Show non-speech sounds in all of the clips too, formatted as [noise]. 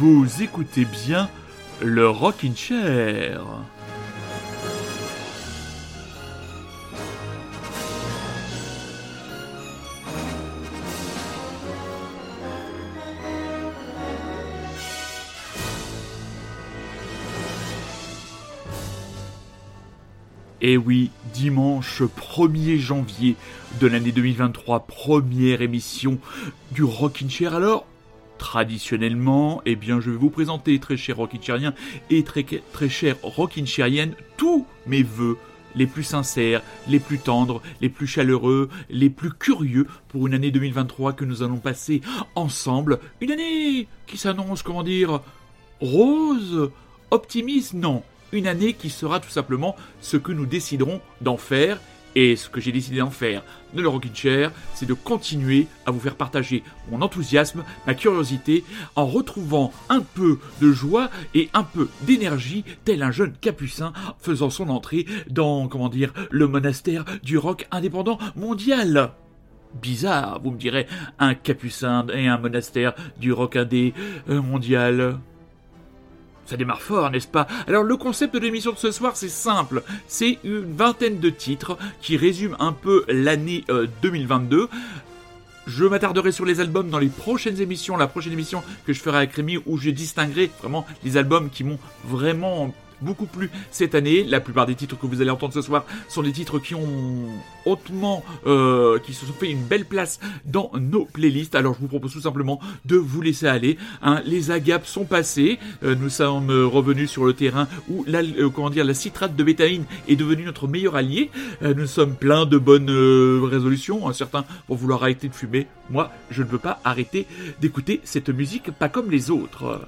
Vous écoutez bien le Rockin' Chair. Et oui, dimanche 1er janvier de l'année 2023, première émission du Rockin' Chair. Alors, traditionnellement, eh bien, je vais vous présenter, très cher Rockin' Chairien et très, très cher Rockin' Chairienne, tous mes voeux les plus sincères, les plus tendres, les plus chaleureux, les plus curieux pour une année 2023 que nous allons passer ensemble. Une année qui s'annonce, comment dire, rose, optimiste, non, une année qui sera tout simplement ce que nous déciderons d'en faire. Et ce que j'ai décidé d'en faire de le Rockin' Chair, c'est de continuer à vous faire partager mon enthousiasme, ma curiosité, en retrouvant un peu de joie et un peu d'énergie, tel un jeune capucin faisant son entrée dans, comment dire, le monastère du rock indépendant mondial. Bizarre, vous me direz, un capucin et un monastère du rock indé euh, mondial. Ça démarre fort, n'est-ce pas? Alors le concept de l'émission de ce soir, c'est simple. C'est une vingtaine de titres qui résument un peu l'année 2022. Euh, je m'attarderai sur les albums dans les prochaines émissions, la prochaine émission que je ferai avec Rémi où je distinguerai vraiment les albums qui m'ont vraiment beaucoup plus cette année. La plupart des titres que vous allez entendre ce soir sont des titres qui ont hautement, euh, qui se sont fait une belle place dans nos playlists. Alors je vous propose tout simplement de vous laisser aller. Hein. Les agapes sont passées. Euh, nous sommes revenus sur le terrain où la, euh, comment dire, la citrate de bétaïne est devenue notre meilleur allié. nous sommes pleins de bonnes résolutions. Certains vont vouloir arrêter de fumer. Moi, je ne veux pas arrêter d'écouter cette musique, pas comme les autres.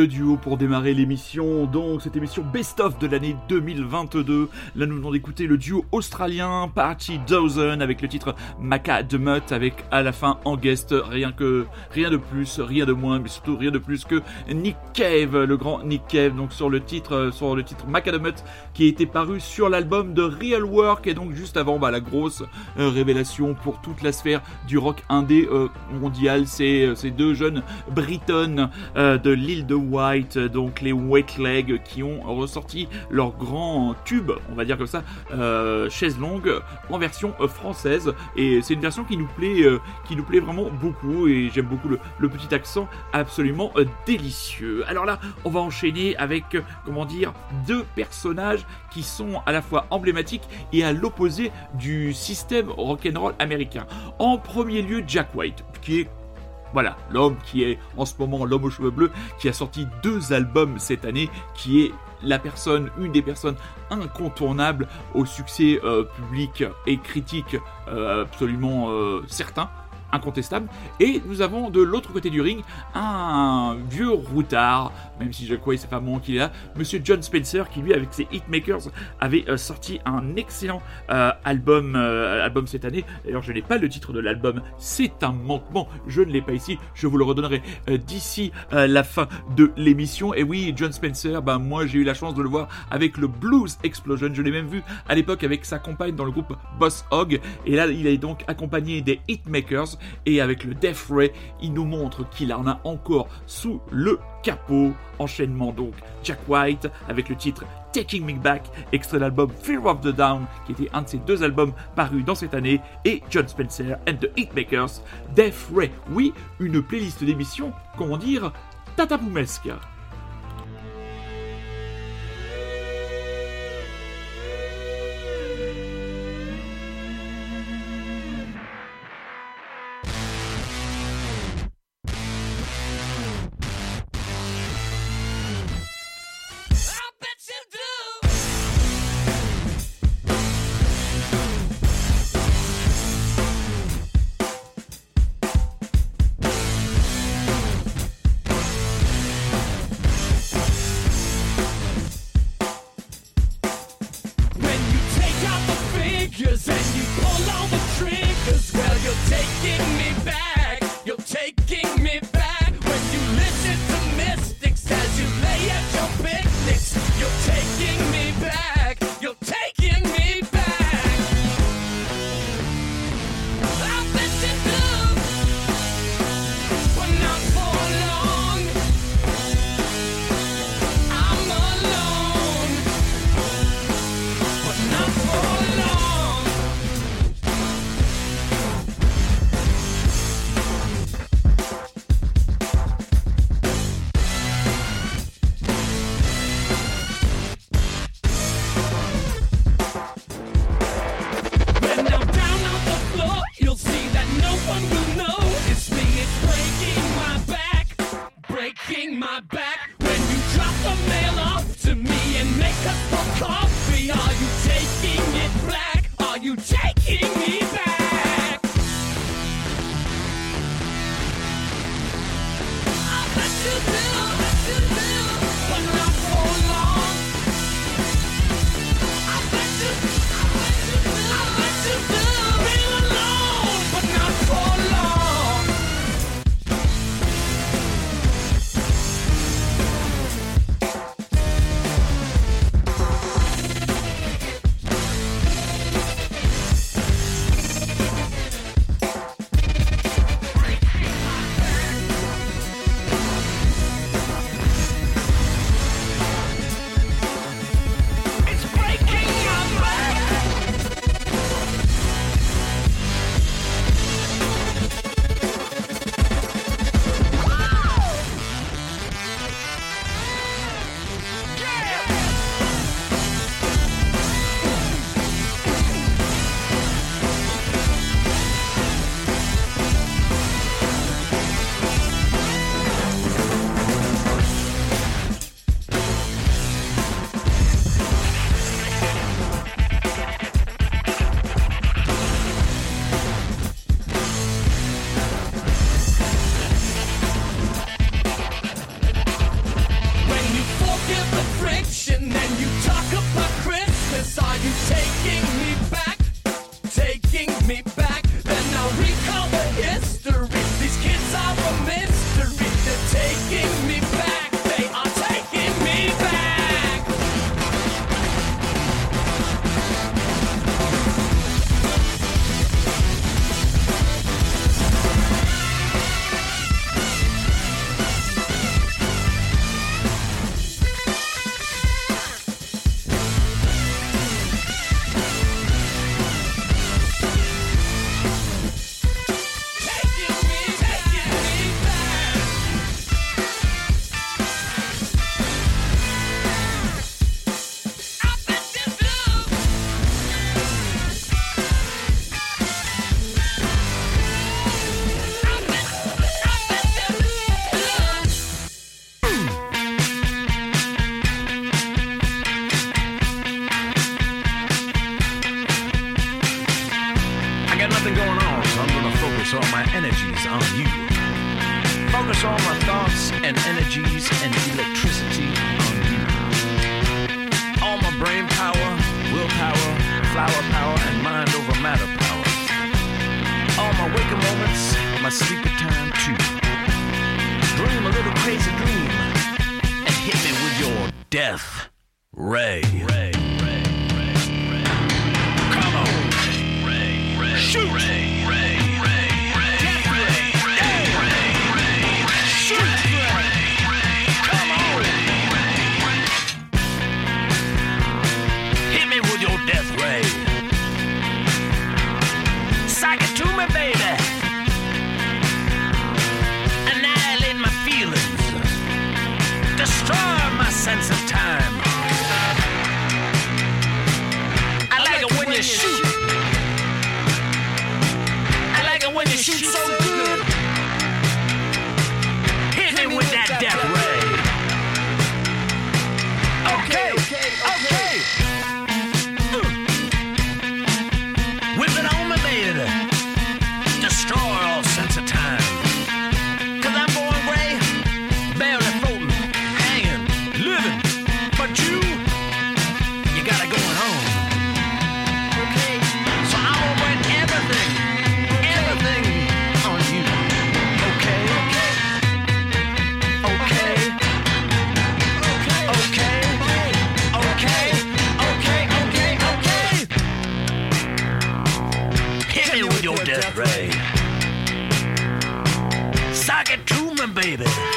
De duo pour démarrer l'émission. Donc, cette émission best-of de l'année 2022. Là, nous venons d'écouter le duo australien Party Dozen avec le titre Maca de Mutt avec à la fin en guest rien que, rien de plus, rien de moins, mais surtout rien de plus que Nick Cave, le grand Nick Cave, donc sur le titre, sur le titre Maca de Mutt qui été paru sur l'album de Real Work et donc juste avant bah, la grosse euh, révélation pour toute la sphère du rock indé euh, mondial. C'est euh, ces deux jeunes Britons de l'île de White, donc les Wet Leg, qui ont ressorti leur grand tube, on va dire comme ça, chaise longue, en version française. Et c'est une version qui nous plaît, qui nous plaît vraiment beaucoup. Et j'aime beaucoup le, petit accent absolument délicieux. Alors là, on va enchaîner avec, comment dire, deux personnages qui sont à la fois emblématiques et à l'opposé du système rock'n'roll américain. En premier lieu, Jack White, qui est voilà, l'homme qui est en ce moment l'homme aux cheveux bleus, qui a sorti deux albums cette année, qui est la personne, une des personnes incontournables au succès euh, public et critique euh, absolument euh, certain incontestable. Et nous avons de l'autre côté du ring un vieux routard, même si je crois c'est pas moi qu'il est là, Monsieur John Spencer, qui lui avec ses Hitmakers avait euh, sorti un excellent euh, album, euh, album cette année. D'ailleurs je n'ai pas le titre de l'album, c'est un manquement, je ne l'ai pas ici, je vous le redonnerai d'ici la fin de l'émission. Et oui, John Spencer, ben moi j'ai eu la chance de le voir avec le Blues Explosion, je l'ai même vu à l'époque avec sa compagne dans le groupe Boss Hog, et là il est donc accompagné des Hitmakers et avec le Death Ray, il nous montre qu'il en a encore sous le capot. Enchaînement donc Jack White avec le titre Taking Me Back, extrait de l'album Fear of the Down, qui était un de ses deux albums parus dans cette année, et John Spencer and the Hitmakers, Death Ray. Oui, une playlist d'émissions, comment dire, tatapoumesque. Baby.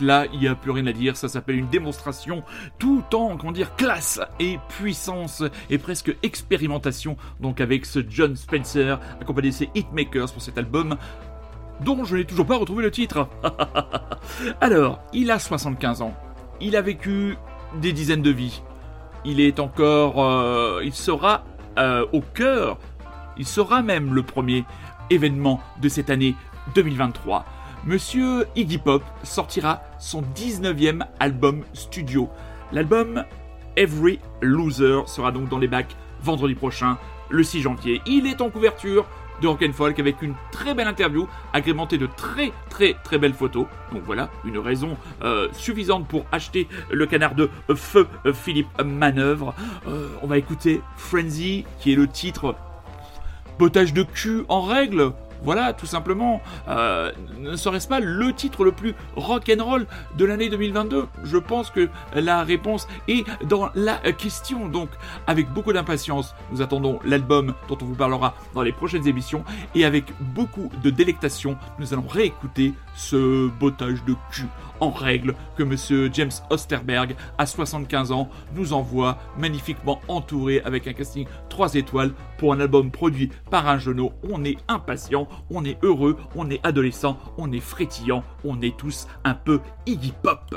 Là, il n'y a plus rien à dire, ça s'appelle une démonstration tout en, comment dire, classe et puissance et presque expérimentation, donc avec ce John Spencer, accompagné de ses Hitmakers pour cet album dont je n'ai toujours pas retrouvé le titre. [laughs] Alors, il a 75 ans, il a vécu des dizaines de vies, il est encore, euh, il sera euh, au cœur, il sera même le premier événement de cette année 2023. Monsieur Iggy Pop sortira son 19e album studio. L'album Every Loser sera donc dans les bacs vendredi prochain, le 6 janvier. Il est en couverture de Rock and Folk avec une très belle interview agrémentée de très très très belles photos. Donc voilà, une raison euh, suffisante pour acheter le canard de feu euh, Philippe Manœuvre. Euh, on va écouter Frenzy qui est le titre Potage de cul en règle voilà, tout simplement, euh, ne serait-ce pas le titre le plus rock'n'roll de l'année 2022 Je pense que la réponse est dans la question. Donc, avec beaucoup d'impatience, nous attendons l'album dont on vous parlera dans les prochaines émissions. Et avec beaucoup de délectation, nous allons réécouter ce bottage de cul en règle que monsieur James Osterberg, à 75 ans, nous envoie magnifiquement entouré avec un casting 3 étoiles pour un album produit par un genou. On est impatient, on est heureux, on est adolescent, on est frétillant, on est tous un peu Iggy Pop.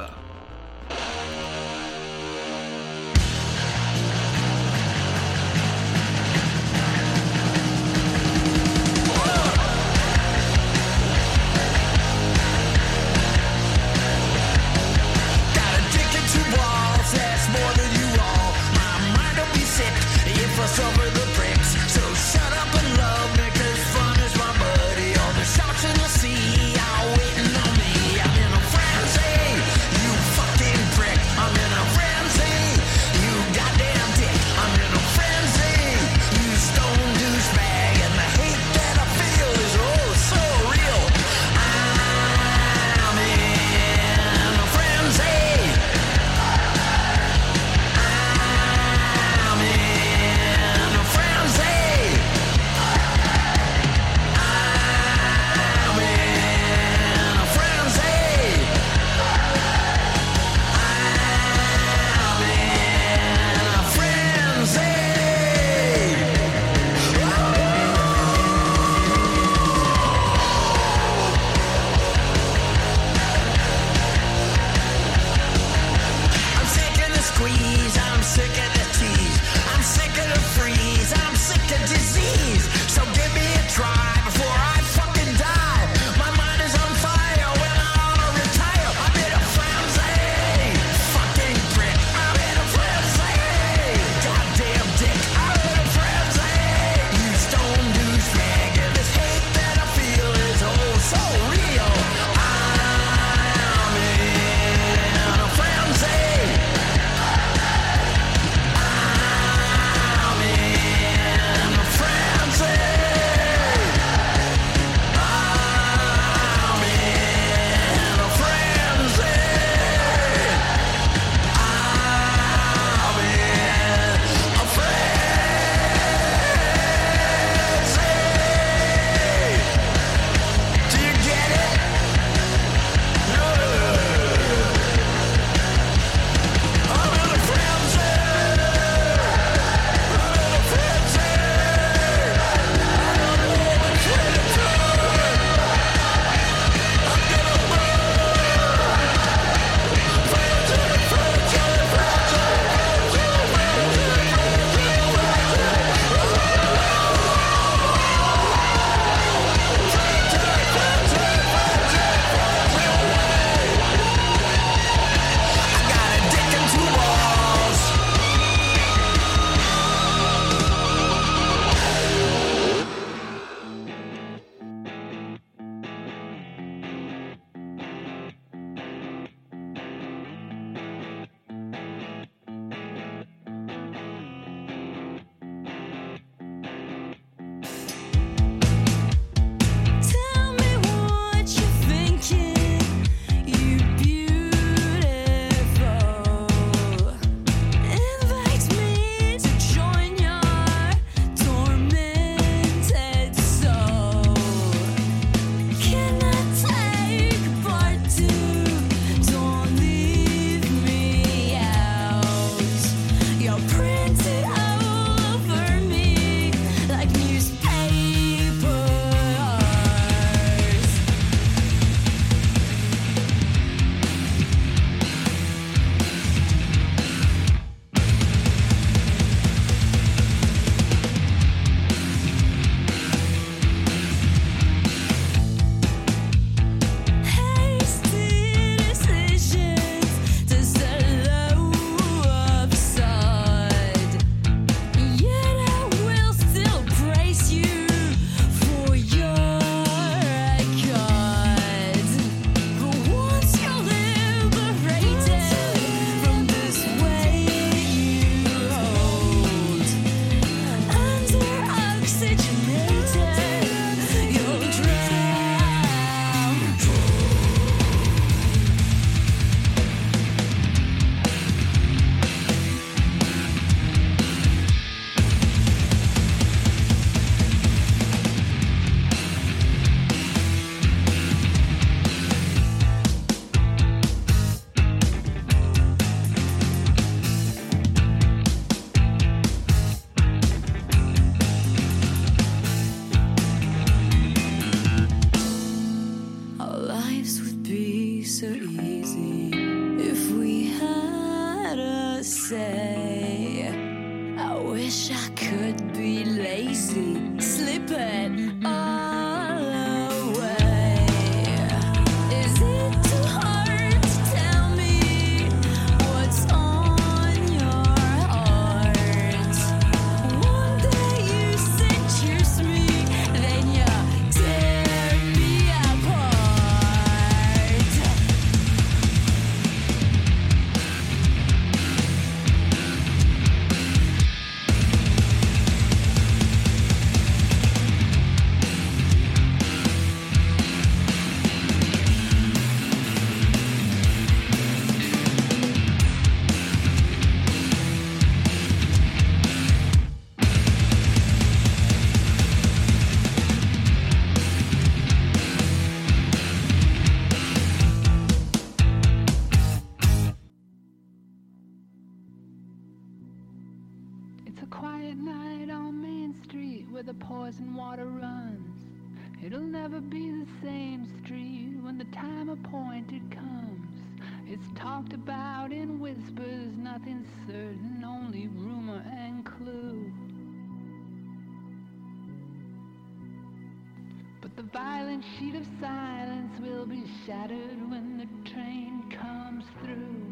Of silence will be shattered when the train comes through.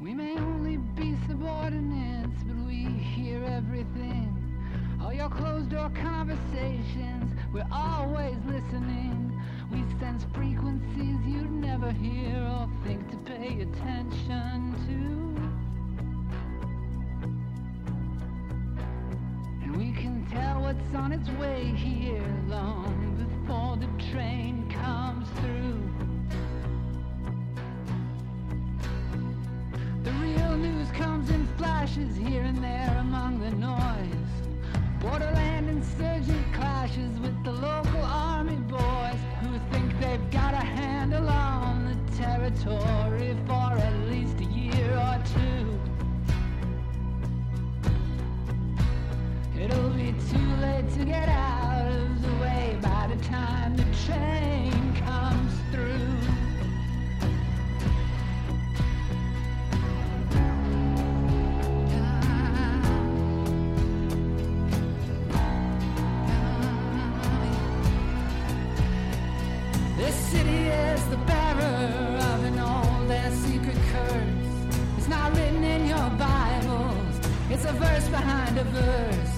We may only be subordinates, but we hear everything. All your closed door conversations, we're always listening. We sense frequencies you'd never hear or think to pay attention to. And we can tell what's on its way here long before the train comes through. The real news comes in flashes here and there among the noise. Borderland insurgent clashes with the local army boys who think they've got a handle on the territory for at least a year or two. It'll be too late to get out of the way by the time the train comes through. This city is the bearer of an old and secret curse. It's not written in your Bibles, it's a verse behind a verse,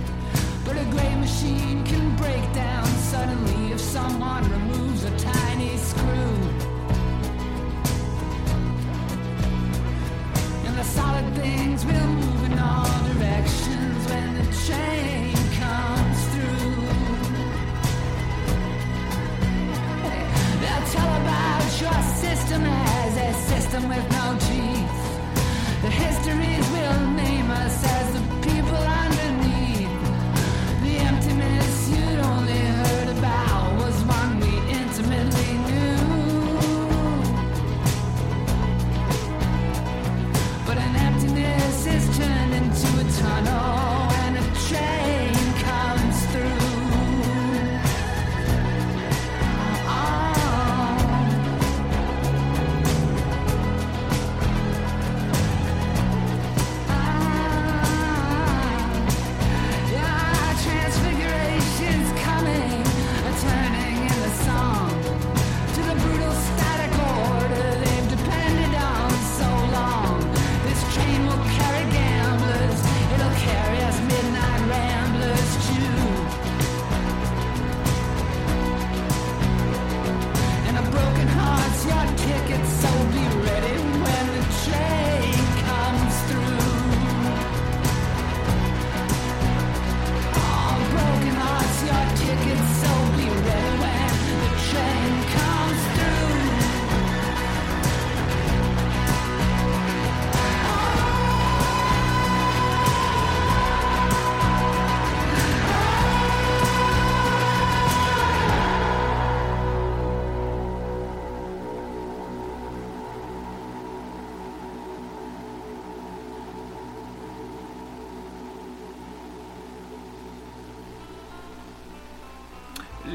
But a great machine can break down suddenly if someone removes a tiny screw. And the solid things will move in all directions when the train comes through. They'll tell about your system as a system with no teeth. The histories will name us a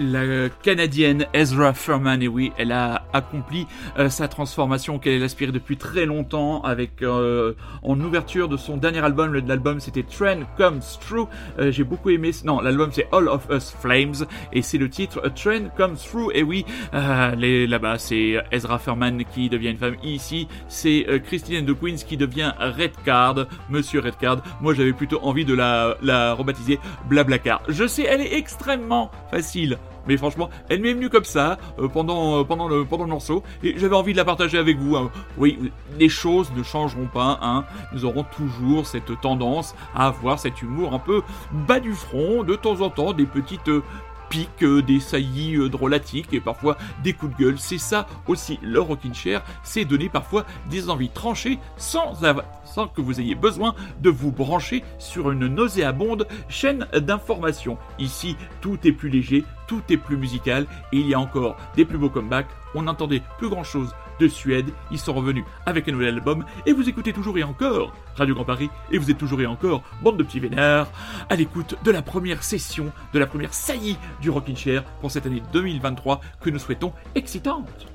La canadienne Ezra Furman, et oui, elle a accompli euh, sa transformation qu'elle aspirait depuis très longtemps avec euh, en ouverture de son dernier album. L'album c'était Trend Comes Through. Euh, J'ai beaucoup aimé. Non, l'album c'est All of Us Flames et c'est le titre A Trend Comes Through. Et oui, euh, là-bas c'est Ezra Furman qui devient une femme. Ici c'est euh, Christine the Queens qui devient Red Card, Monsieur Red Card. Moi j'avais plutôt envie de la, la rebaptiser Blablacar. Je sais, elle est extrêmement facile mais franchement, elle m'est venue comme ça euh, pendant, euh, pendant, le, pendant le morceau et j'avais envie de la partager avec vous. hein. Oui, les choses ne changeront pas. Hein. Nous aurons toujours cette tendance à avoir cet humour un peu bas du front, de temps en temps, des petites euh, piques, euh, des saillies euh, drôlatiques et parfois des coups de gueule. C'est ça aussi le Rockin' Chair, c'est donner parfois des envies tranchées sans, sans que vous ayez besoin de vous brancher sur une nauséabonde chaîne d'information. Ici, tout est plus léger, tout est plus musical il y a encore des plus beaux comebacks. On n'entendait plus grand chose de Suède. Ils sont revenus avec un nouvel album et vous écoutez toujours et encore Radio Grand Paris et vous êtes toujours et encore bande de petits vénards à l'écoute de la première session, de la première saillie du Rockin' Chair pour cette année 2023 que nous souhaitons excitante.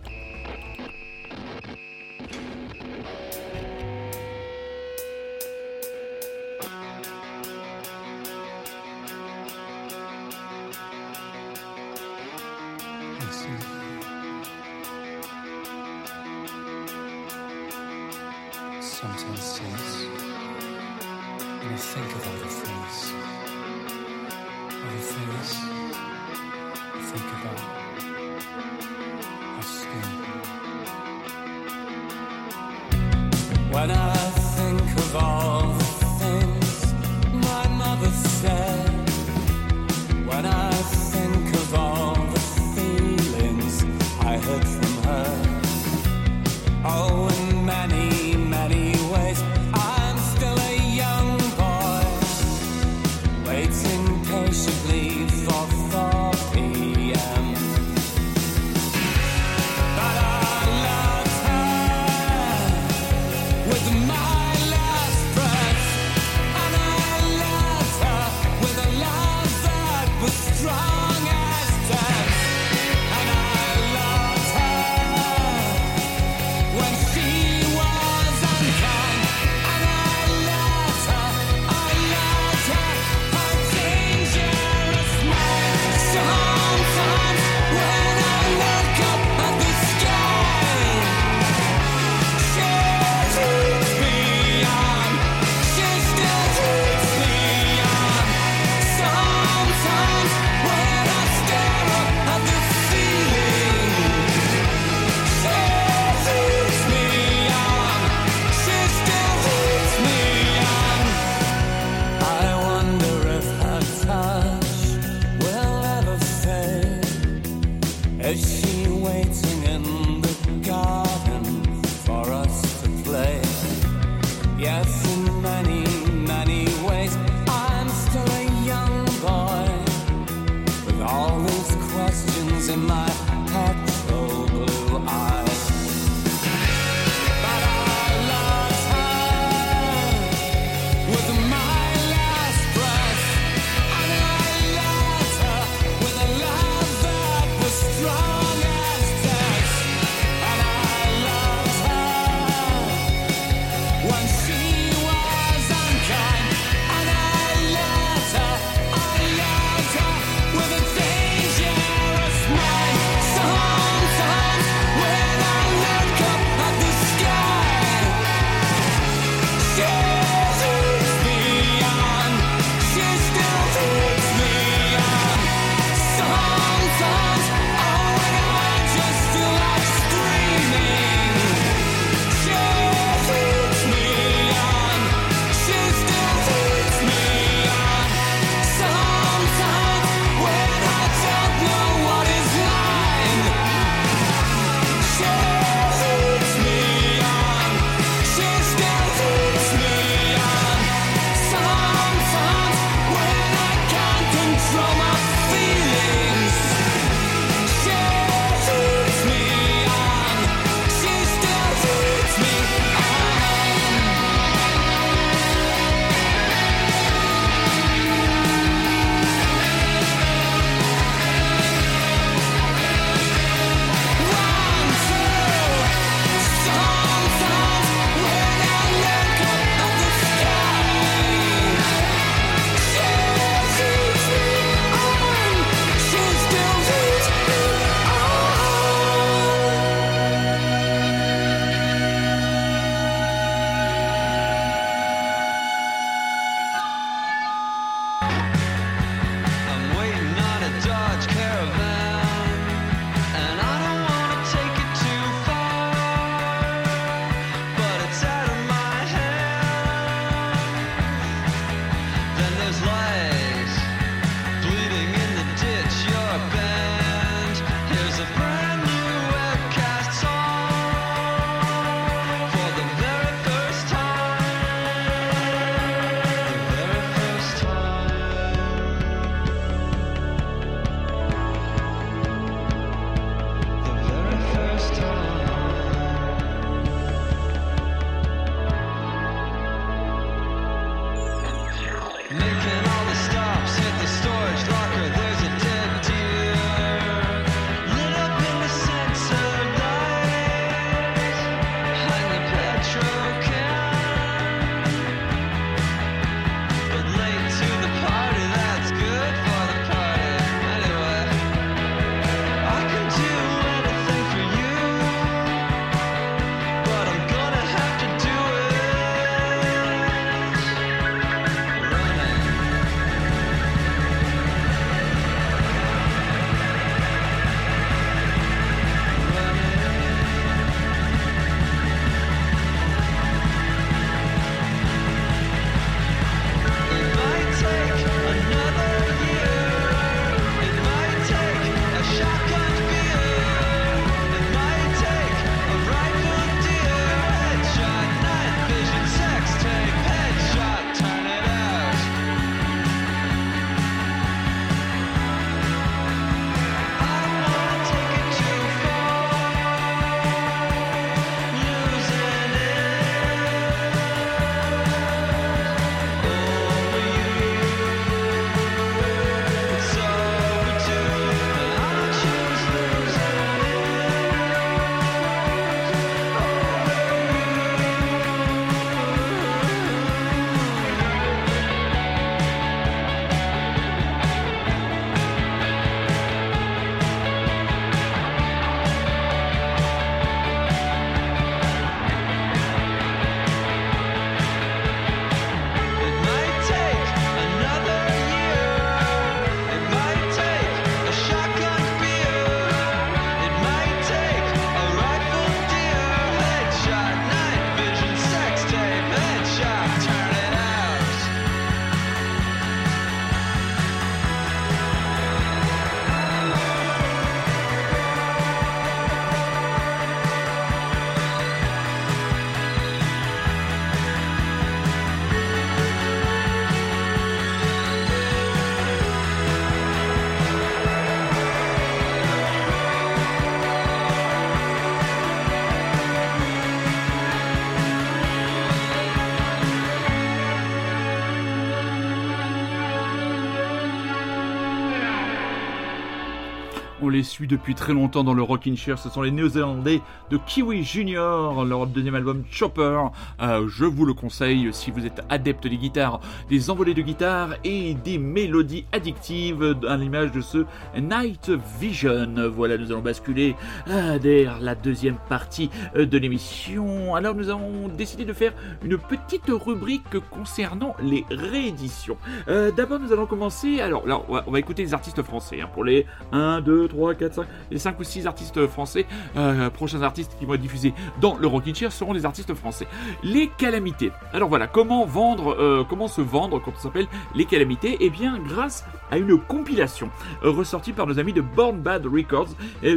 Les suit depuis très longtemps dans le Rockin' Chair. Ce sont les Néo-Zélandais de Kiwi Junior, leur deuxième album Chopper. Euh, je vous le conseille si vous êtes adepte des guitares, des envolées de guitare et des mélodies addictives à l'image de ce Night Vision. Voilà, nous allons basculer euh, vers la deuxième partie euh, de l'émission. Alors, nous avons décidé de faire une petite rubrique concernant les rééditions. D'abord, nous allons commencer. Alors, là, on va, on va écouter les artistes français. hein, pour les 1, 2, 3, 4, 5, les 5 ou 6 artistes français. Euh, prochains artistes qui vont être diffusés dans le Rockin' Chair seront des artistes français. Les calamités. Alors voilà, comment vendre, euh, comment se vendre quand on s'appelle les calamités? Eh bien, grâce à une compilation euh, ressortie par nos amis de Born Bad Records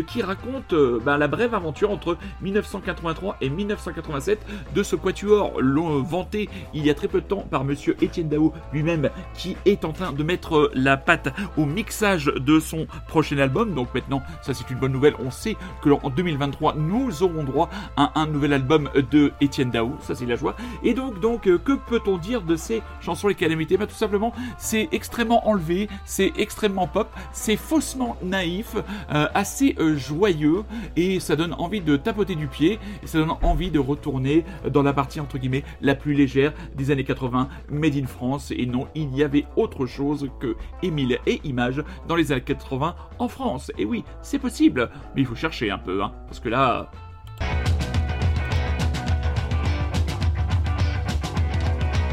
qui raconte bah, la brève aventure entre 1983 et 1987 de ce quatuor vanté il y a très peu de temps par monsieur Étienne Dao lui-même qui est en train de mettre la patte au mixage de son prochain album. Donc maintenant, ça c'est une bonne nouvelle. On sait que en 2023, nous aurons droit à un nouvel album de Étienne Dao. Ça c'est la joie. Et donc, donc euh, que peut-on dire de ces chansons Les Calamités? Bah, Tout simplement, c'est extrêmement enlevé, c'est extrêmement pop, c'est faussement naïf, euh, assez euh, joyeux et ça donne envie de tapoter du pied et ça donne envie de retourner dans la partie entre guillemets la plus légère des années 80 made in France et non il y avait autre chose que Émile et Images dans les années 80 en France oui c'est possible mais il faut chercher un peu hein, parce que là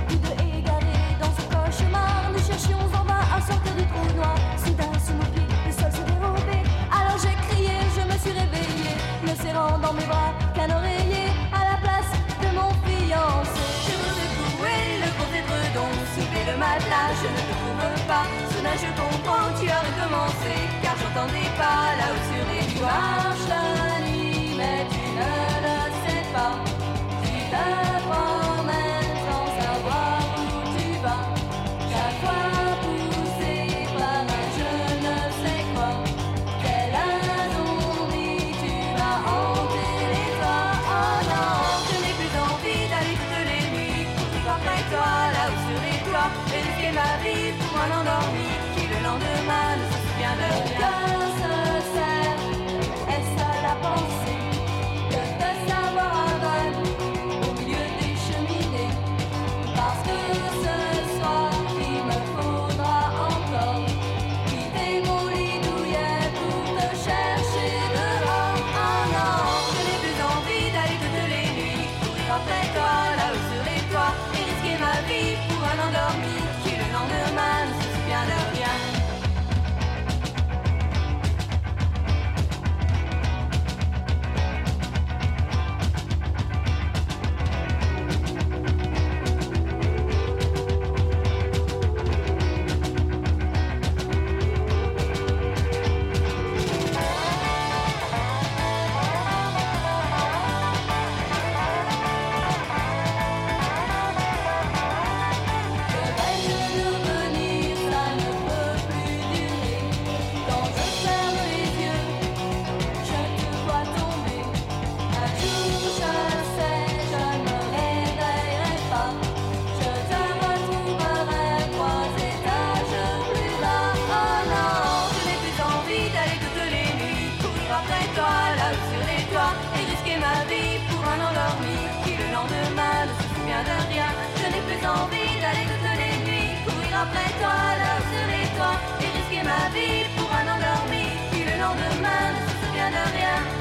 Tous deux égarés dans ce cauchemar, nous cherchions en vain à sortir du trou noir. Soudain, sous nos pieds, le sol s'est dérobé. Alors j'ai crié, je me suis réveillée, me serrant dans mes bras qu'un oreiller à la place de mon fiancé. Je veux secouer le pauvre édredon, soulever le matelas, je ne te trouve pas. Soudain, je comprends, tu as recommencé, j'entendais pas là-haut sur les nuages. La nuit, mais tu ne le sais pas. Courir après toi là sur les toits et risquer ma vie pour un endormi qui le lendemain ne se souvient de rien. Je n'ai plus envie d'aller toutes les nuits courir après toi là sur les toits et risquer ma vie pour un endormi qui le lendemain ne se souvient de rien.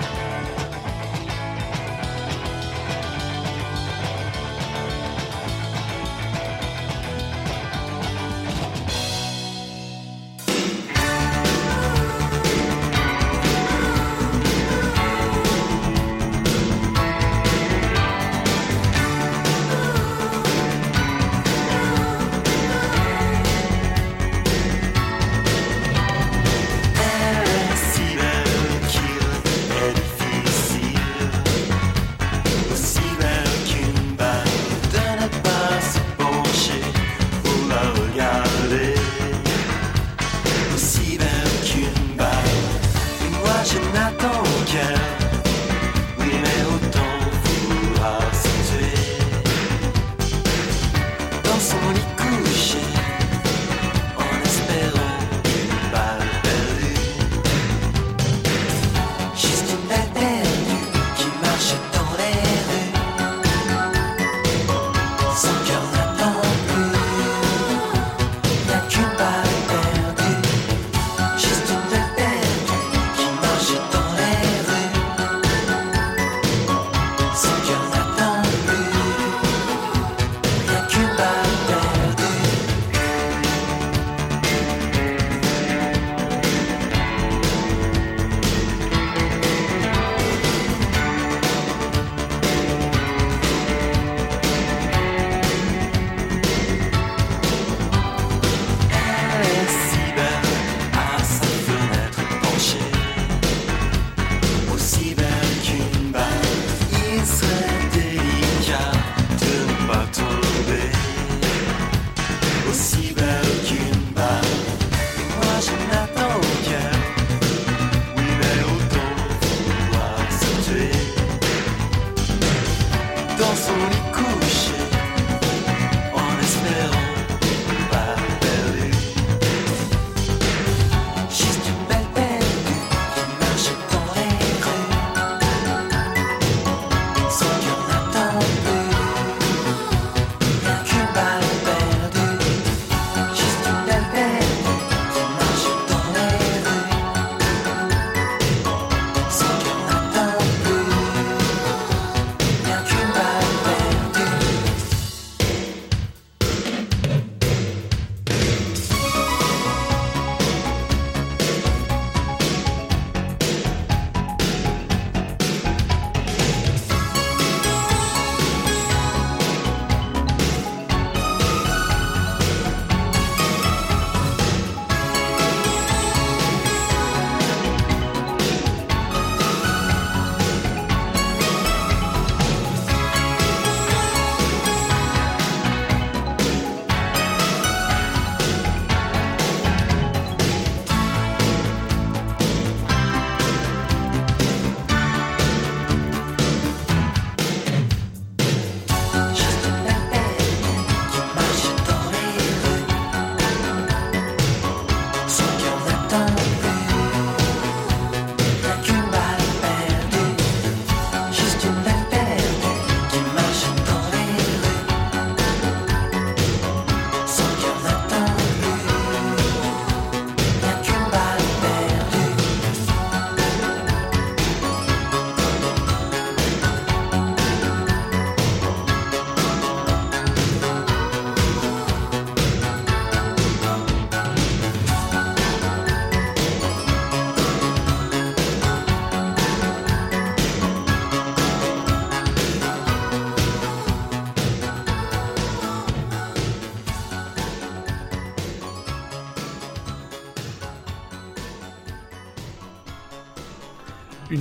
can.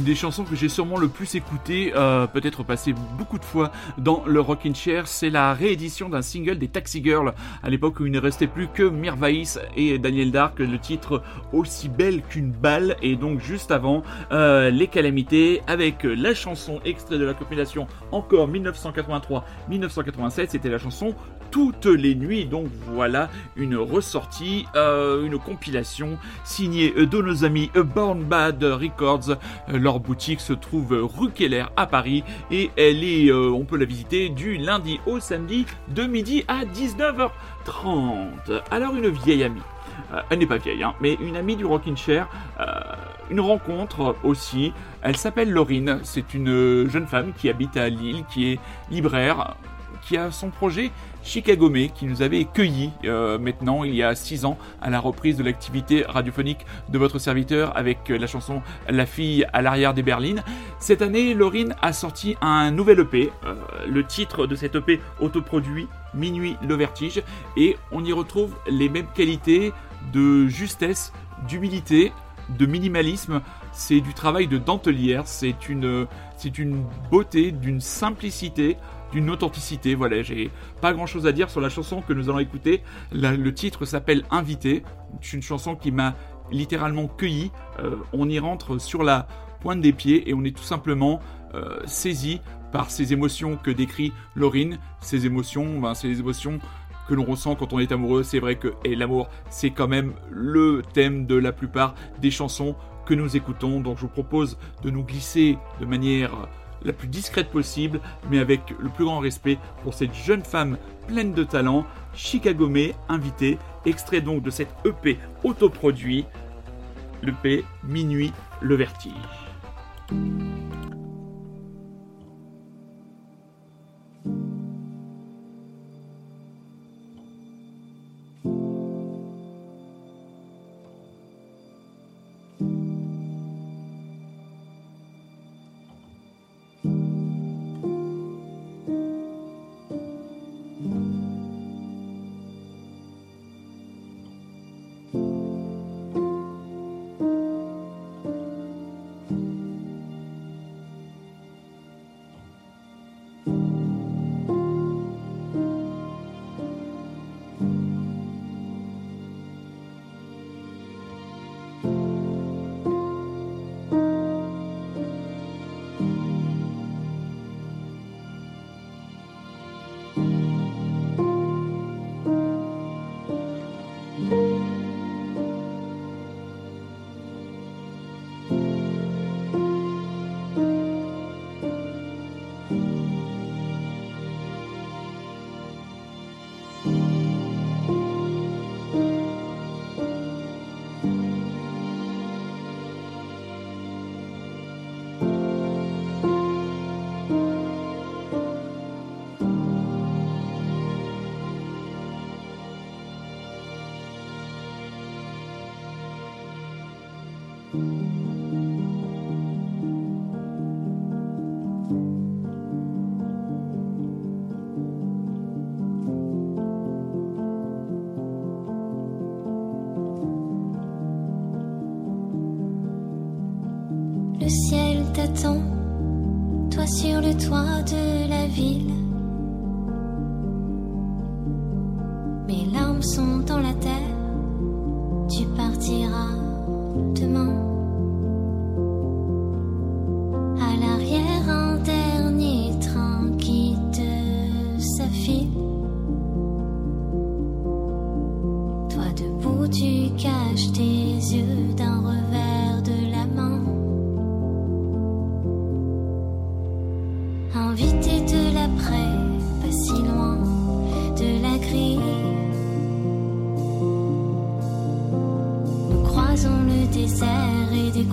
Des chansons que j'ai sûrement le plus écoutée, euh, peut-être passé beaucoup de fois dans le Rockin' Chair, c'est la réédition d'un single des Taxi Girls, à l'époque où il ne restait plus que Mirvaïs et Daniel Dark, le titre Aussi belle qu'une balle, et donc juste avant, euh, Les Calamités, avec la chanson extrait de la compilation encore 1983-1987, c'était la chanson toutes les nuits. Donc voilà une ressortie, euh, une compilation signée de nos amis Born Bad Records. Leur boutique se trouve rue Keller à Paris et elle est, euh, on peut la visiter du lundi au samedi de midi à 19h30. Alors une vieille amie. Euh, elle n'est pas vieille, hein, mais une amie du Rockin' Chair, une rencontre aussi. Elle s'appelle Laurine, c'est une jeune femme qui habite à Lille, qui est libraire, qui a son projet Chicago May, qui nous avait cueillis euh, maintenant, il y a 6 ans, à la reprise de l'activité radiophonique de votre serviteur avec euh, la chanson La fille à l'arrière des berlines. Cette année, Laurine a sorti un nouvel EP. euh, le titre de cet EP autoproduit, Minuit le vertige, et on y retrouve les mêmes qualités de justesse, d'humilité, de minimalisme. C'est du travail de dentelière, c'est une, c'est une beauté, d'une simplicité, d'une authenticité. Voilà, j'ai pas grand chose à dire sur la chanson que nous allons écouter. Le titre s'appelle Invité. C'est une chanson qui m'a littéralement cueilli. Euh, on y rentre sur la pointe des pieds et on est tout simplement euh, saisi par ces émotions que décrit Laurine. Ces émotions, ben, les émotions que l'on ressent quand on est amoureux. C'est vrai que l'amour, c'est quand même le thème de la plupart des chansons que nous écoutons. Donc je vous propose de nous glisser de manière la plus discrète possible, mais avec le plus grand respect pour cette jeune femme pleine de talent, Chicago May, invitée, extrait donc de cette EP autoproduit, l'EP Minuit le Vertige.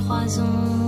Désert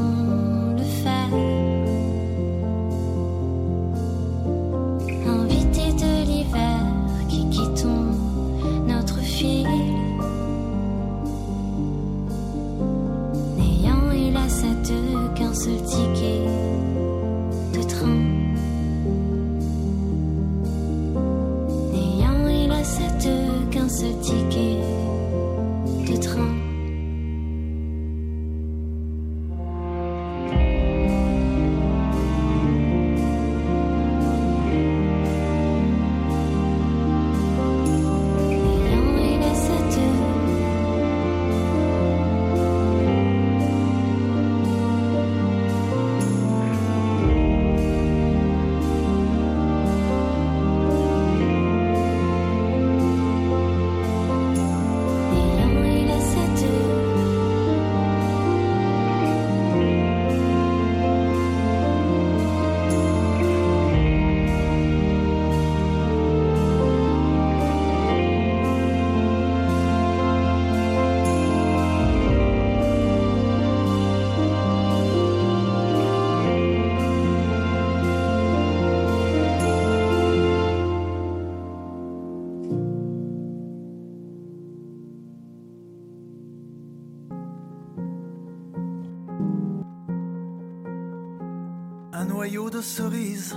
de cerise,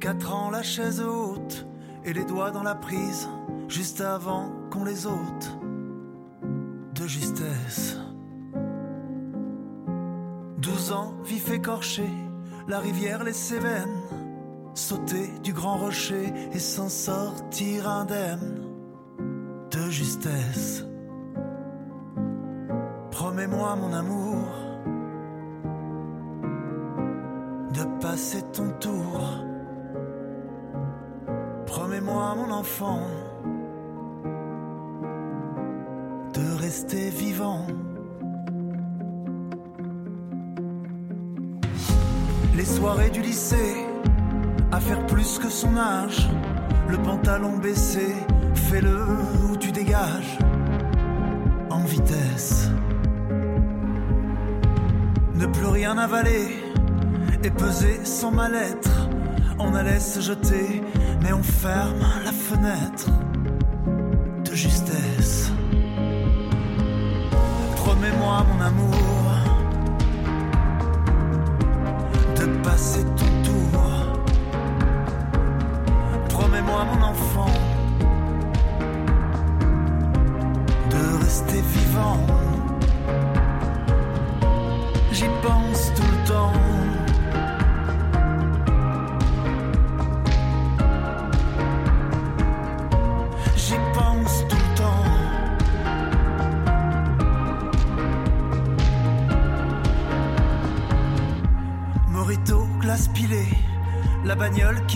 quatre ans la chaise haute, et les doigts dans la prise, juste avant qu'on les ôte. De justesse. Douze ans, vif écorché, la rivière les Cévennes, sauter du grand rocher et s'en sortir indemne. De justesse. Promets-moi, mon amour, passer ton tour. Promets-moi, mon enfant, de rester vivant. Les soirées du lycée, à faire plus que son âge, le pantalon baissé, fais-le ou tu dégages, en vitesse. Ne plus rien avaler et peser sans mal-être. On allait se jeter, mais on ferme la fenêtre de justesse. Promets-moi, mon amour, de passer ton tour. Promets-moi, mon enfant,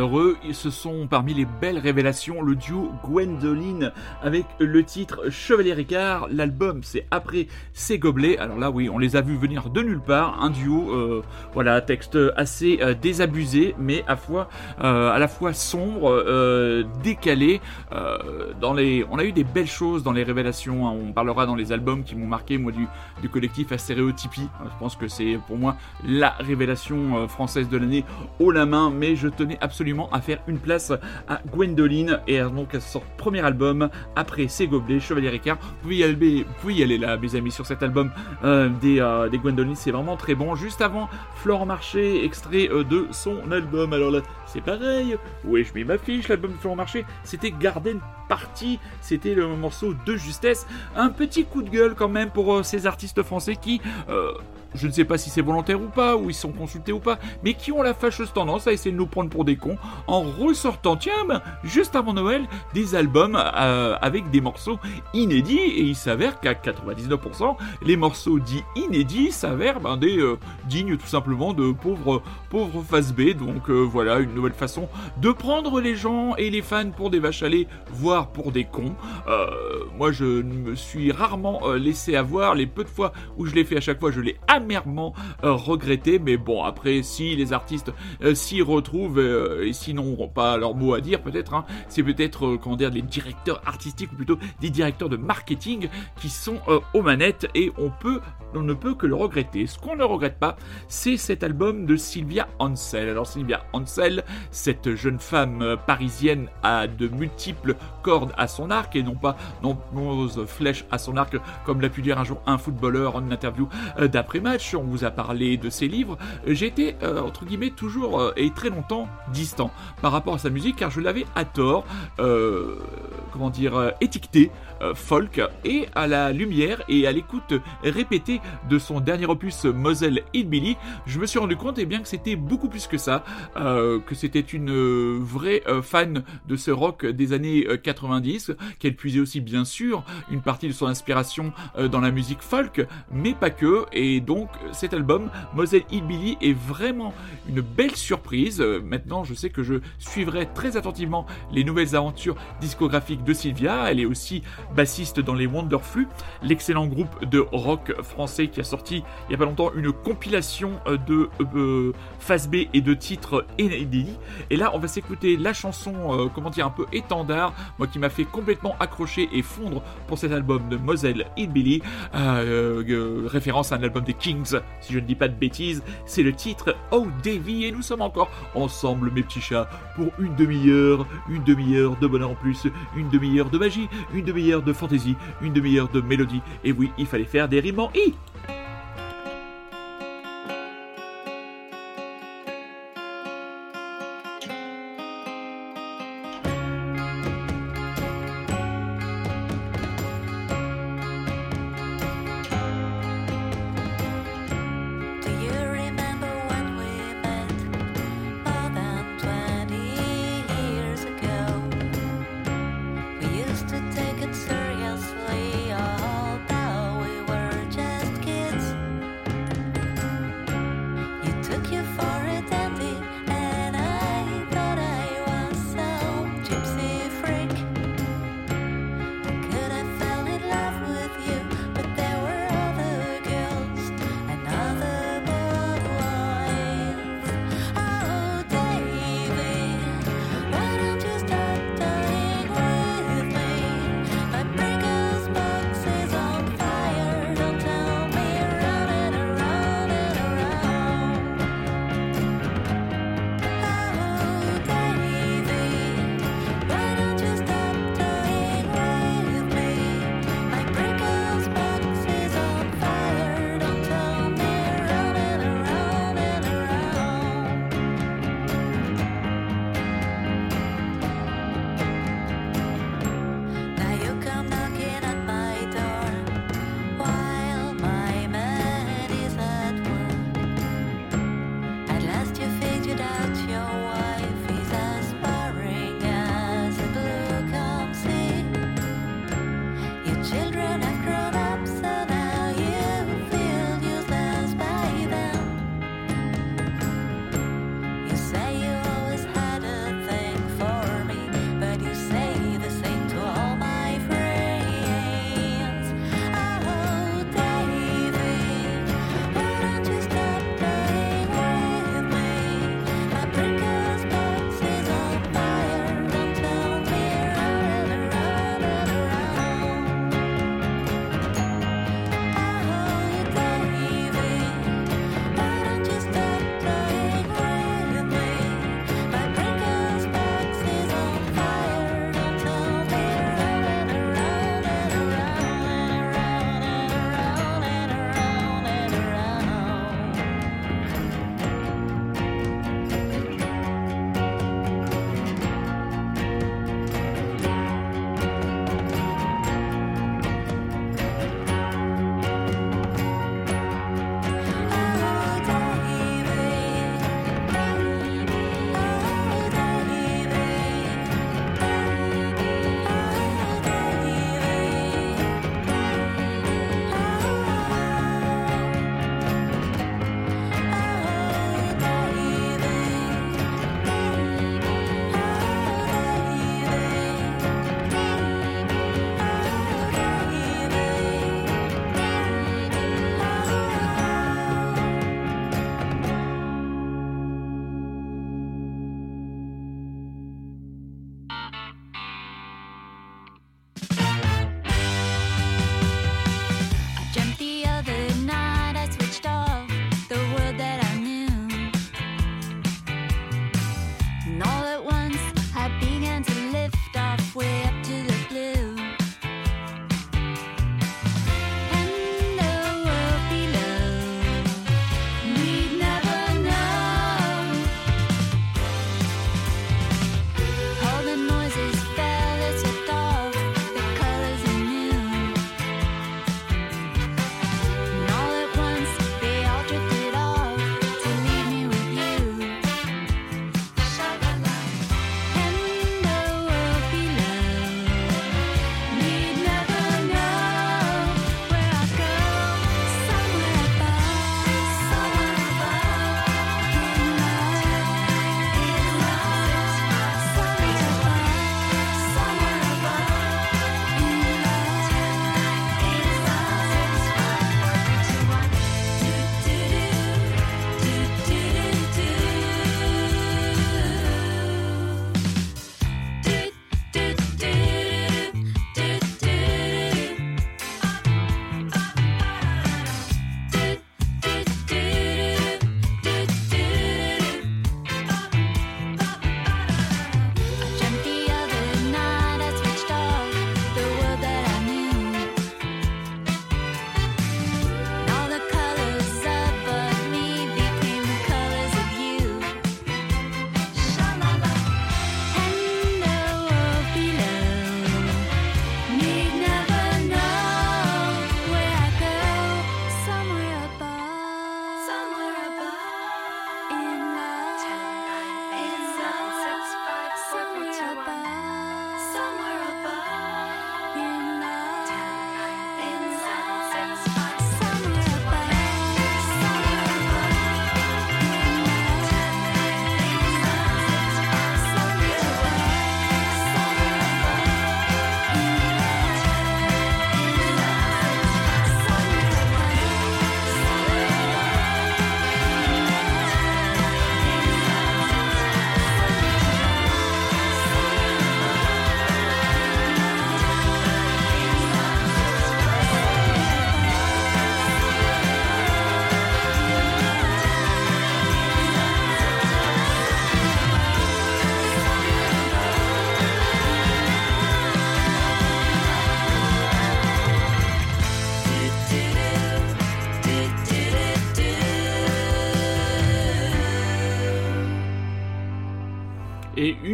Alors eux, ils se sont parmi les belles révélations, le duo Gwendoline avec le titre Chevalier Ricard. L'album, c'est après ces gobelets. Alors là, oui, on les a vus venir de nulle part. Un duo, euh, voilà, texte assez euh, désabusé, mais à, fois, euh, à la fois sombre, décalé. Dans les, on a eu des belles choses dans les révélations. hein. On parlera dans les albums qui m'ont marqué, moi, du, du collectif à stéréotypie. Euh, Je pense que c'est pour moi la révélation française de l'année haut la main, mais je tenais absolument à faire une place à Gwendoline et donc à son premier album après ses gobelets, Chevalier Ricard. Vous pouvez y aller, là, mes amis, sur cet album euh, des, euh, des Gwendoline, c'est vraiment très bon. Juste avant, Florent Marché, extrait euh, de son album. Alors là, c'est pareil. Où ai-je mis ma fiche L'album de Florent Marché, c'était Garden Party, c'était le morceau de justesse. Un petit coup de gueule quand même pour euh, ces artistes français qui je ne sais pas si c'est volontaire ou pas, ou ils sont consultés ou pas, mais qui ont la fâcheuse tendance à essayer de nous prendre pour des cons en ressortant, tiens, ben, juste avant Noël, des albums euh, avec des morceaux inédits, et il s'avère qu'à 99%, les morceaux dits inédits s'avèrent ben, des euh, dignes tout simplement de pauvres, pauvres face B, donc euh, voilà, une nouvelle façon de prendre les gens et les fans pour des vaches à lait, voire pour des cons. Moi, je me suis rarement laissé avoir, les peu de fois où je l'ai fait à chaque fois, je l'ai amèrement euh, regretté, mais bon, après, si les artistes euh, s'y retrouvent, euh, et sinon n'ont pas leur mot à dire, peut-être, hein, c'est peut-être, comment dire, les directeurs artistiques, ou plutôt des directeurs de marketing qui sont aux manettes, et on peut, on ne peut que le regretter. Ce qu'on ne regrette pas, c'est cet album de Sylvia Ansel. Alors, Sylvia Ansel, cette jeune femme parisienne a de multiples cordes à son arc, et non pas nombreuses flèches à son arc, comme l'a pu dire un jour un footballeur en interview euh, On vous a parlé de ses livres. Euh, été, euh, entre guillemets, toujours euh, et très longtemps distant par rapport à sa musique, car je l'avais à tort, comment dire, étiqueté folk, et à la lumière et à l'écoute répétée de son dernier opus Moselle Hillbilly, je me suis rendu compte eh bien, que c'était beaucoup plus que ça, que c'était une vraie fan de ce rock des années euh, 90, qu'elle puisait aussi bien sûr une partie de son inspiration dans la musique folk, mais pas que, et donc cet album, Moselle Hillbilly, est vraiment une belle surprise. Euh, Maintenant, je sais que je suivrai très attentivement les nouvelles aventures discographiques de Sylvia, elle est aussi bassiste dans les Wonderflu, l'excellent groupe de rock français qui a sorti il y a pas longtemps une compilation euh, de euh, B et de titres inédits. Et là, on va s'écouter la chanson, euh, comment dire, un peu étendard, moi qui m'a fait complètement accrocher et fondre pour cet album de Moselle Hillbilly, euh, euh, référence à un album des Si je ne dis pas de bêtises. C'est le titre Oh Davy et nous sommes encore ensemble, mes petits chats, pour une demi-heure, une demi-heure de bonheur en plus, une demi-heure de magie, une demi-heure de fantaisie, une demi-heure de mélodie. Et oui, il fallait faire des rimes en i.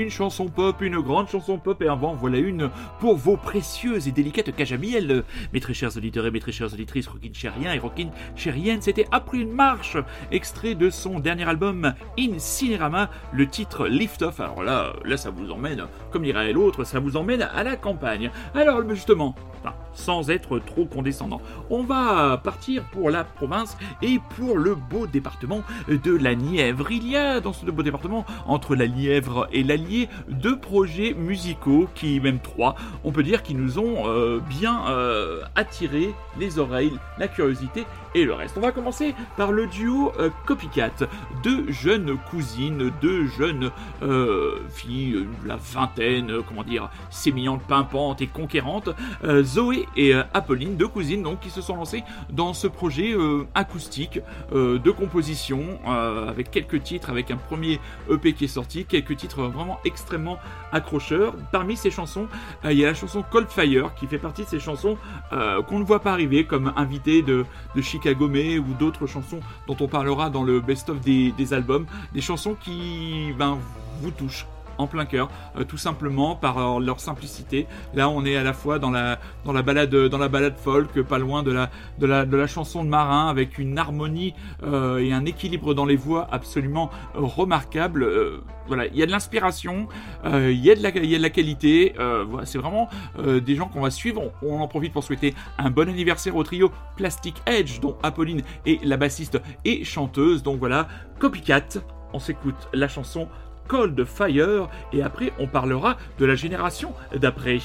une chanson pop, une grande chanson pop, et avant, voilà une pour vos précieuses et délicates cajamiel. Mes très chers auditeurs et mes très chères auditrices, Rockin' Chérien et Rockin' Chérienne, c'était Après une marche, extrait de son dernier album Incinerama, le titre Lift Off. Alors là, là, ça vous emmène, comme dirait l'autre, ça vous emmène à la campagne. Alors, justement, sans être trop condescendant, on va partir pour la province et pour le beau département de la Nièvre. Il y a dans ce beau département, entre la Nièvre et l'Allier, deux projets musicaux qui, même trois, on peut dire, qui nous ont euh, bien euh, attiré les oreilles, la curiosité et le reste. On va commencer par le duo euh, Copycat, deux jeunes cousines, deux jeunes euh, filles, la vingtaine, comment dire, sémillantes, pimpantes et conquérantes, Zoé et Apolline, deux cousines donc qui se sont lancées dans ce projet acoustique de composition avec quelques titres, avec un premier EP qui est sorti, quelques titres vraiment extrêmement accrocheurs. Parmi ces chansons, il y a la chanson Cold Fire qui fait partie de ces chansons euh, qu'on ne voit pas arriver comme invité de, de Chicago May ou d'autres chansons dont on parlera dans le best-of des, des albums. Des chansons qui ben, vous touchent en plein cœur, euh, tout simplement par euh, leur simplicité. Là, on est à la fois dans la dans la balade dans la balade folk, pas loin de la de la de la chanson de marin, avec une harmonie euh, et un équilibre dans les voix absolument remarquable. Voilà, il y a de l'inspiration, il y a de la y a de la qualité. voilà, c'est vraiment des gens qu'on va suivre. On, on en profite pour souhaiter un bon anniversaire au trio Plastic Edge, dont Apolline est la bassiste et chanteuse. Donc voilà, Copycat. On s'écoute la chanson Cold Fire et après on parlera de la génération d'après.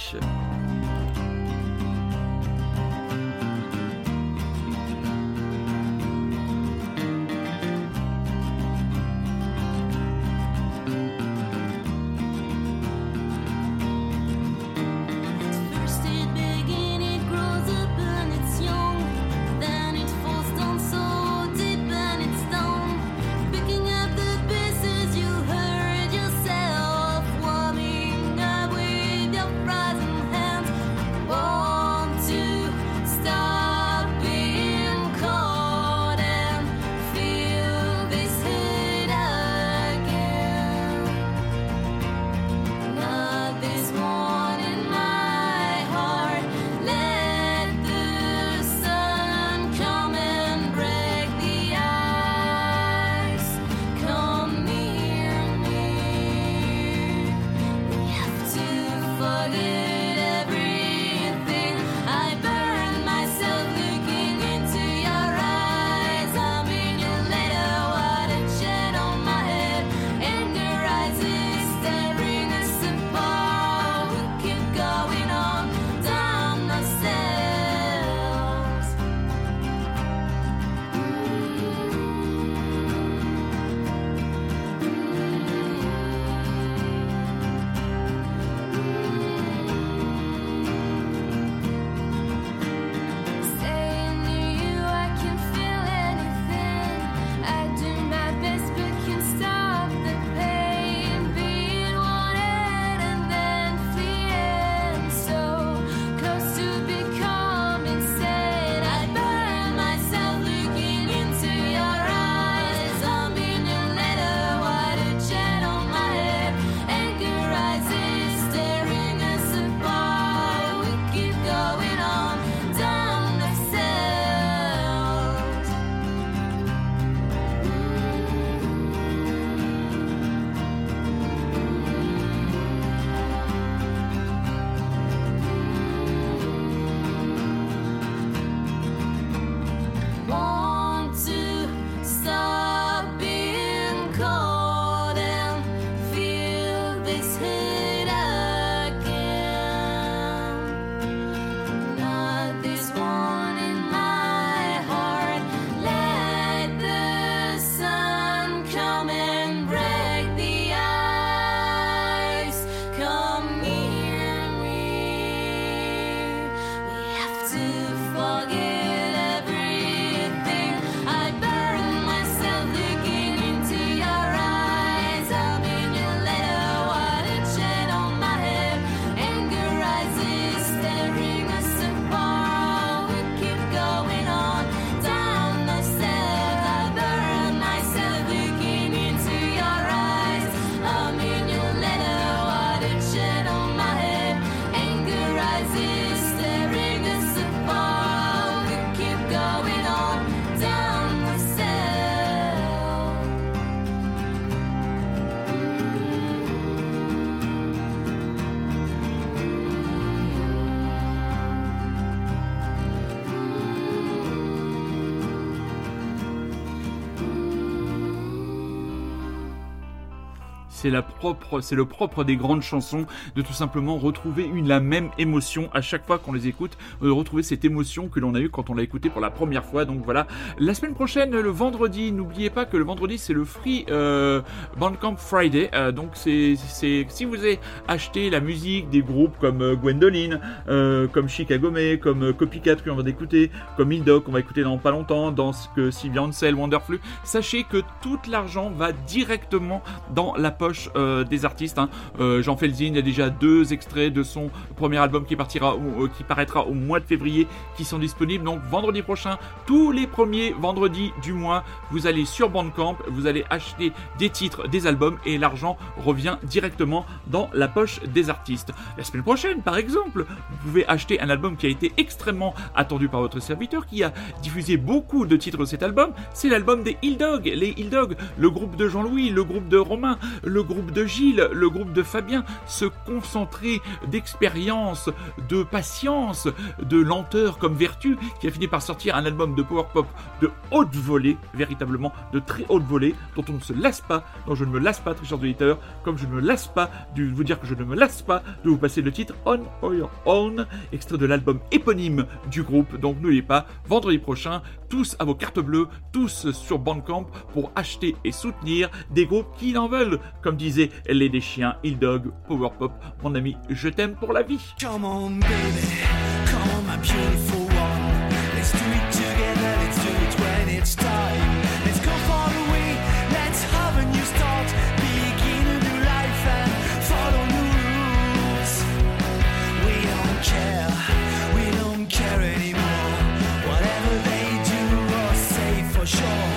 C'est le propre des grandes chansons de tout simplement retrouver une la même émotion à chaque fois qu'on les écoute, retrouver cette émotion que l'on a eue quand on l'a écouté pour la première fois. Donc voilà, la semaine prochaine, le vendredi, n'oubliez pas que le vendredi c'est le Free euh, Bandcamp Friday. Euh, donc c'est, si vous avez acheté la musique des groupes comme euh, Gwendoline, comme Chicago May, comme Copycat qu'on va écouter, comme Hildoc qu'on va écouter dans pas longtemps, dans ce que Sylvia Ansel, Wonderflu, sachez que tout l'argent va directement dans la poche des artistes. hein. Jean Felzin, il y a déjà deux extraits de son premier album qui partira, qui paraîtra au mois de février, qui sont disponibles. Donc vendredi prochain, tous les premiers vendredis du mois, vous allez sur Bandcamp, vous allez acheter des titres, des albums, et l'argent revient directement dans la poche des artistes. La semaine prochaine, par exemple, vous pouvez acheter un album qui a été extrêmement attendu par votre serviteur, qui a diffusé beaucoup de titres de cet album. C'est l'album des Hill Dog, les Hill Dog, le groupe de Jean-Louis, le groupe de Romain, le groupe de Gilles, le groupe de Fabien, se concentrer d'expérience, de patience, de lenteur comme vertu, qui a fini par sortir un album de power pop de haute volée, véritablement de très haute volée, dont on ne se lasse pas, dont je ne me lasse pas, très chers auditeurs, comme je ne me lasse pas de vous dire que je ne me lasse pas de vous passer le titre On Your Own, extrait de l'album éponyme du groupe. Donc n'oubliez pas, vendredi prochain, tous à vos cartes bleues, tous sur Bandcamp pour acheter et soutenir des groupes qui en veulent. Comme disaient les des chiens, Hill Dog, Power Pop, mon ami, je t'aime pour la vie. Beautiful one. Let's do it together. Let's do it when it's time. Let's go far away. Let's have a new start. Begin a new life and follow new rules. We don't care. We don't care anymore. Whatever they do or say for sure.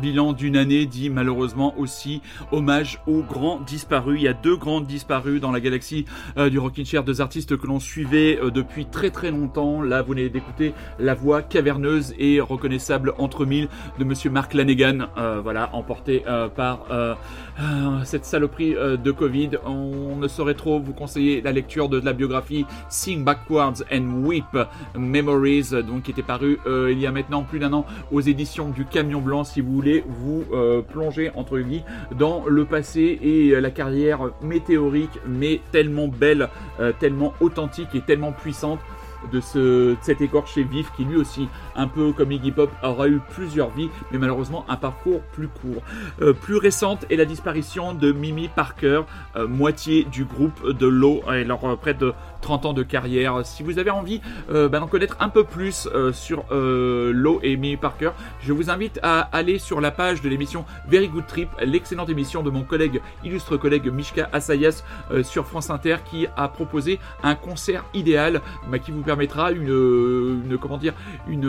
Bilan d'une année dit malheureusement aussi hommage aux grands disparus. Il y a deux grands disparus dans la galaxie euh, du Rockin' Chair, deux artistes que l'on suivait euh, depuis très très longtemps. Là, vous venez d'écouter la voix caverneuse et reconnaissable entre mille de Monsieur Mark Lanegan, euh, voilà, emporté par cette saloperie de Covid. On ne saurait trop vous conseiller la lecture de la biographie Sing Backwards and Weep Memories, donc qui était paru euh, il y a maintenant plus d'un an aux éditions du Camion Blanc. Si vous voulez vous euh, plonger entre guillemets dans le passé et euh, la carrière météorique, mais tellement belle, euh, tellement authentique et tellement puissante de, ce, de cet écorché vif qui lui aussi, un peu comme Iggy Pop, aura eu plusieurs vies, mais malheureusement un parcours plus court. Plus récente est la disparition de Mimi Parker, moitié du groupe de Low, et leur près de 30 ans de carrière. Si vous avez envie euh, bah, d'en connaître un peu plus euh, sur euh, Low et Mimi Parker, je vous invite à aller sur la page de l'émission Very Good Trip, l'excellente émission de mon collègue, illustre collègue Mishka Asayas euh, sur France Inter qui a proposé un concert idéal bah, qui vous permettra une, comment dire une,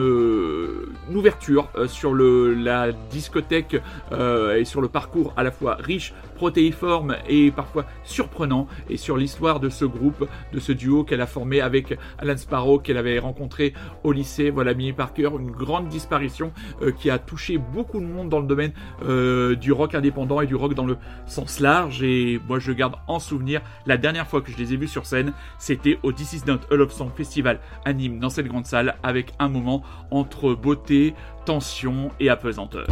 ouverture sur la discothèque et sur le parcours à la fois riche, protéiforme et parfois surprenant et sur l'histoire de ce groupe, de ce duo qu'elle a formé avec Alan Sparrow qu'elle avait rencontré au lycée. Voilà Mimi Parker, une grande disparition euh, qui a touché beaucoup de monde dans le domaine euh, du rock indépendant et du rock dans le sens large. Et moi je garde en souvenir la dernière fois que je les ai vus sur scène, c'était au This Is Not a Love Song Festival à Nîmes dans cette grande salle avec un moment entre beauté, tension et apesanteur.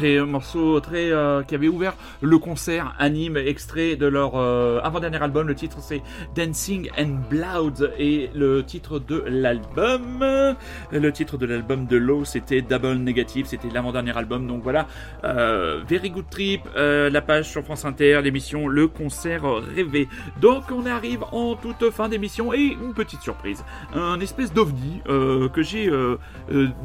Très euh, morceau, très euh, qui avait ouvert le concert anime extrait de leur euh, avant-dernier album. Le titre c'est Dancing and Blood et le titre de l'album, le titre de l'album de Low c'était Double Negative, c'était l'avant-dernier album. Donc voilà, Very Good Trip, la page sur France Inter, l'émission Le concert rêvé. Donc on arrive en toute fin d'émission et une petite surprise, un espèce d'ovni que j'ai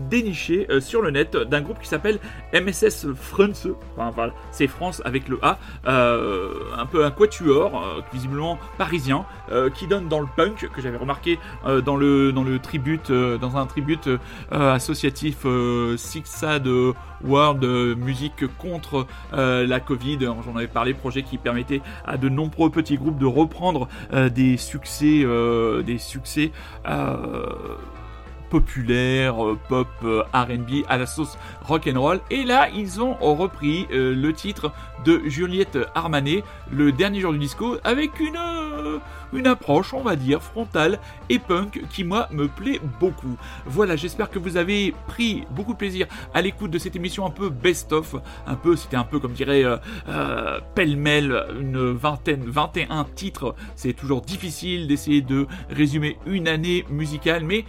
déniché sur le net d'un groupe qui s'appelle MSS France. Enfin voilà, c'est France avec le A, euh, un peu un quatuor, euh, visiblement parisien, euh, qui donne dans le punk que j'avais remarqué dans le tribute, dans un tribute associatif Six Sad World musique contre la Covid. J'en avais parlé, projet qui permettait à de nombreux petits groupes de reprendre des succès, des succès. Populaires, euh, pop, euh, R&B à la sauce rock and roll. Et là, ils ont repris euh, le titre de Juliette Armanet, le dernier jour du disco, avec une approche, on va dire, frontale et punk qui moi me plaît beaucoup. Voilà, j'espère que vous avez pris beaucoup de plaisir à l'écoute de cette émission un peu best-of, un peu, c'était un peu comme dirait pêle-mêle, une vingtaine, 21 titres. C'est toujours difficile d'essayer de résumer une année musicale, mais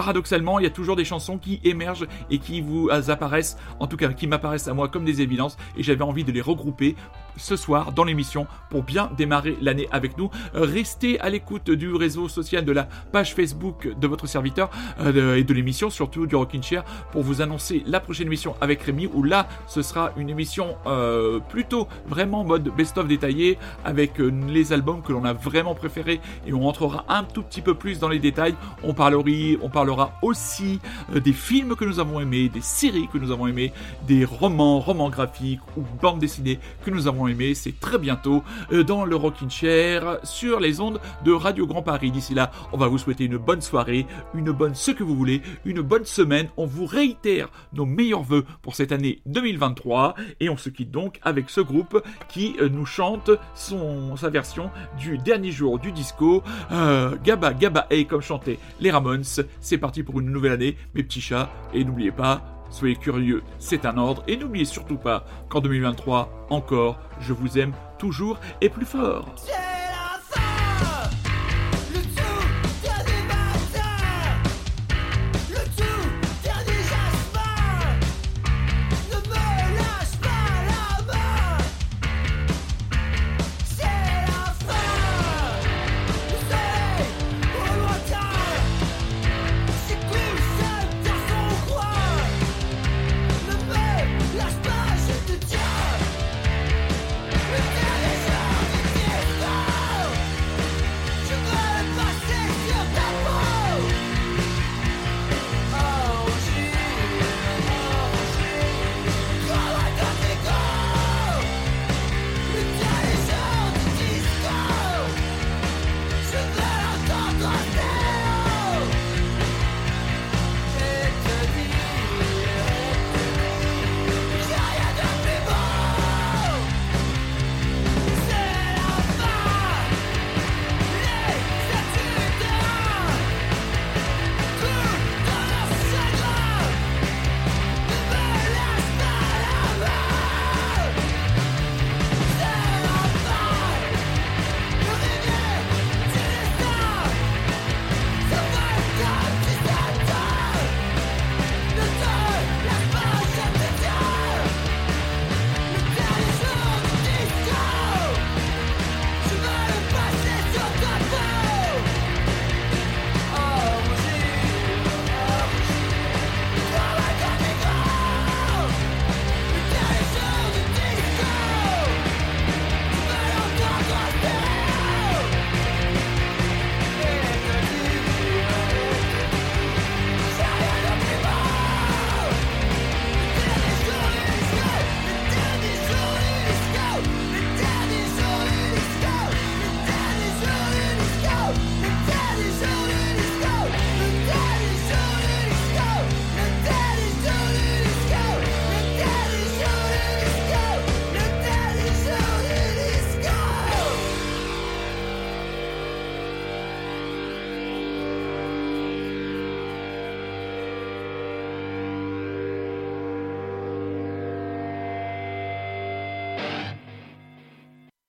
paradoxalement, il y a toujours des chansons qui émergent et qui vous apparaissent, en tout cas qui m'apparaissent à moi comme des évidences, et j'avais envie de les regrouper ce soir dans l'émission pour bien démarrer l'année avec nous. Euh, Restez à l'écoute du réseau social de la page Facebook de votre serviteur euh, et de l'émission, surtout du Rockin' Chair, pour vous annoncer la prochaine émission avec Rémi, où là, ce sera une émission euh, plutôt vraiment mode best-of détaillé, avec les albums que l'on a vraiment préférés, et on rentrera un tout petit peu plus dans les détails. On parlera, on parlera aussi des films que nous avons aimés, des séries que nous avons aimés, des romans, romans graphiques ou bandes dessinées que nous avons aimés. C'est très bientôt euh, dans le Rockin' Chair sur les ondes de Radio Grand Paris. D'ici là, on va vous souhaiter une bonne soirée, une bonne ce que vous voulez, une bonne semaine. On vous réitère nos meilleurs voeux pour cette année 2023 et on se quitte donc avec ce groupe qui euh, nous chante son, sa version du dernier jour du disco. Euh, Gaba Gaba Hey comme chantaient les Ramones. C'est parti pour une nouvelle année, mes petits chats. Et n'oubliez pas, soyez curieux, c'est un ordre. Et n'oubliez surtout pas qu'en 2023, encore, je vous aime toujours et plus fort.